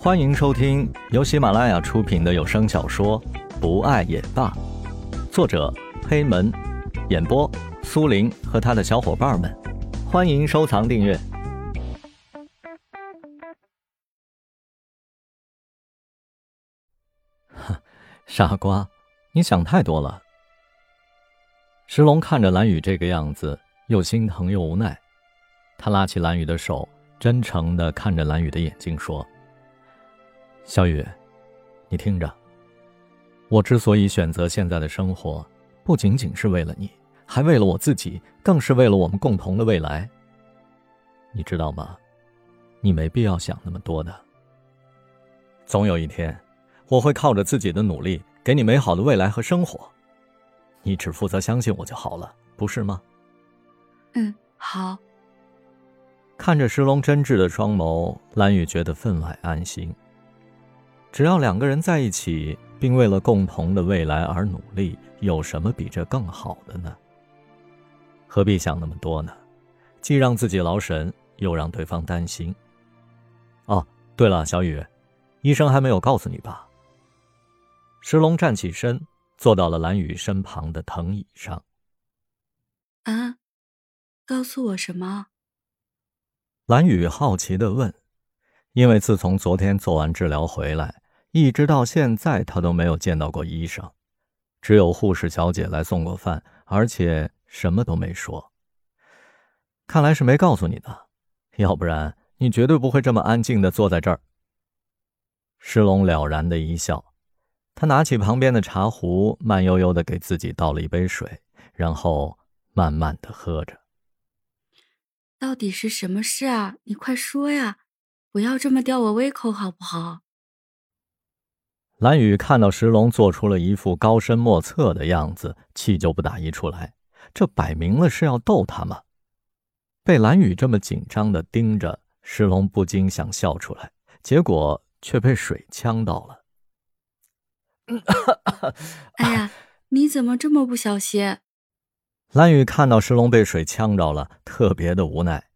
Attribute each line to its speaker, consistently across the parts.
Speaker 1: 欢迎收听由喜马拉雅出品的有声小说《不爱也罢》，作者黑门，演播苏林和他的小伙伴们。欢迎收藏订阅。傻瓜，你想太多了。石龙看着蓝雨这个样子，又心疼又无奈。他拉起蓝雨的手，真诚的看着蓝雨的眼睛说。小雨，你听着。我之所以选择现在的生活，不仅仅是为了你，还为了我自己，更是为了我们共同的未来。你知道吗？你没必要想那么多的。总有一天，我会靠着自己的努力，给你美好的未来和生活。你只负责相信我就好了，不是吗？
Speaker 2: 嗯，好。
Speaker 1: 看着石龙真挚的双眸，蓝雨觉得分外安心。只要两个人在一起，并为了共同的未来而努力，有什么比这更好的呢？何必想那么多呢？既让自己劳神，又让对方担心。哦，对了，小雨，医生还没有告诉你吧？石龙站起身，坐到了蓝雨身旁的藤椅上。
Speaker 2: 啊，告诉我什么？
Speaker 1: 蓝雨好奇的问，因为自从昨天做完治疗回来。一直到现在，他都没有见到过医生，只有护士小姐来送过饭，而且什么都没说。看来是没告诉你的，要不然你绝对不会这么安静的坐在这儿。石龙了然的一笑，他拿起旁边的茶壶，慢悠悠的给自己倒了一杯水，然后慢慢的喝着。
Speaker 2: 到底是什么事啊？你快说呀，不要这么吊我胃口，好不好？
Speaker 1: 蓝雨看到石龙做出了一副高深莫测的样子，气就不打一处来。这摆明了是要逗他嘛！被蓝雨这么紧张的盯着，石龙不禁想笑出来，结果却被水呛到了。
Speaker 2: 哎呀，你怎么这么不小心？
Speaker 1: 蓝雨看到石龙被水呛着了，特别的无奈，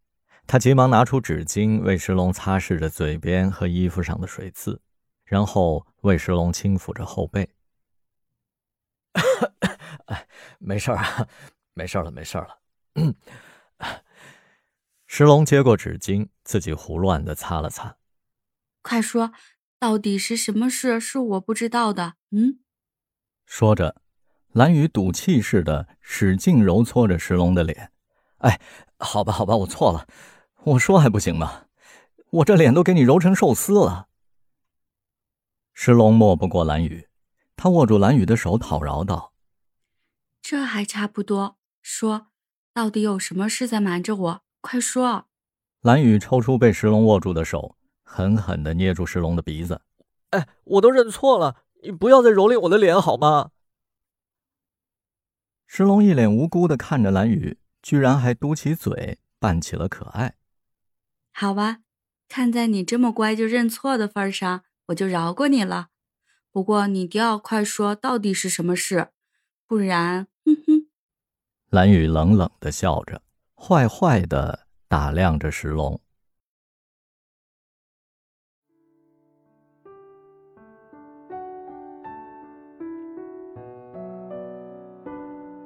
Speaker 1: 他急忙拿出纸巾为石龙擦拭着嘴边和衣服上的水渍。然后为石龙轻抚着后背。哎，没事啊，没事了，没事了。石龙接过纸巾，自己胡乱的擦了擦。
Speaker 2: 快说，到底是什么事是我不知道的？嗯。
Speaker 1: 说着，蓝雨赌气似的使劲揉搓着石龙的脸。哎，好吧，好吧，我错了。我说还不行吗？我这脸都给你揉成寿司了。石龙拗不过蓝雨，他握住蓝雨的手讨饶道：“
Speaker 2: 这还差不多，说，到底有什么事在瞒着我？快说！”
Speaker 1: 蓝雨抽出被石龙握住的手，狠狠的捏住石龙的鼻子：“哎，我都认错了，你不要再蹂躏我的脸好吗？”石龙一脸无辜的看着蓝雨，居然还嘟起嘴，扮起了可爱。
Speaker 2: 好吧，看在你这么乖就认错的份上。我就饶过你了，不过你一定要快说到底是什么事，不然，哼哼。
Speaker 1: 蓝雨冷冷的笑着，坏坏的打量着石龙。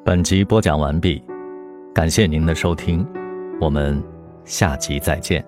Speaker 1: 本集播讲完毕，感谢您的收听，我们下集再见。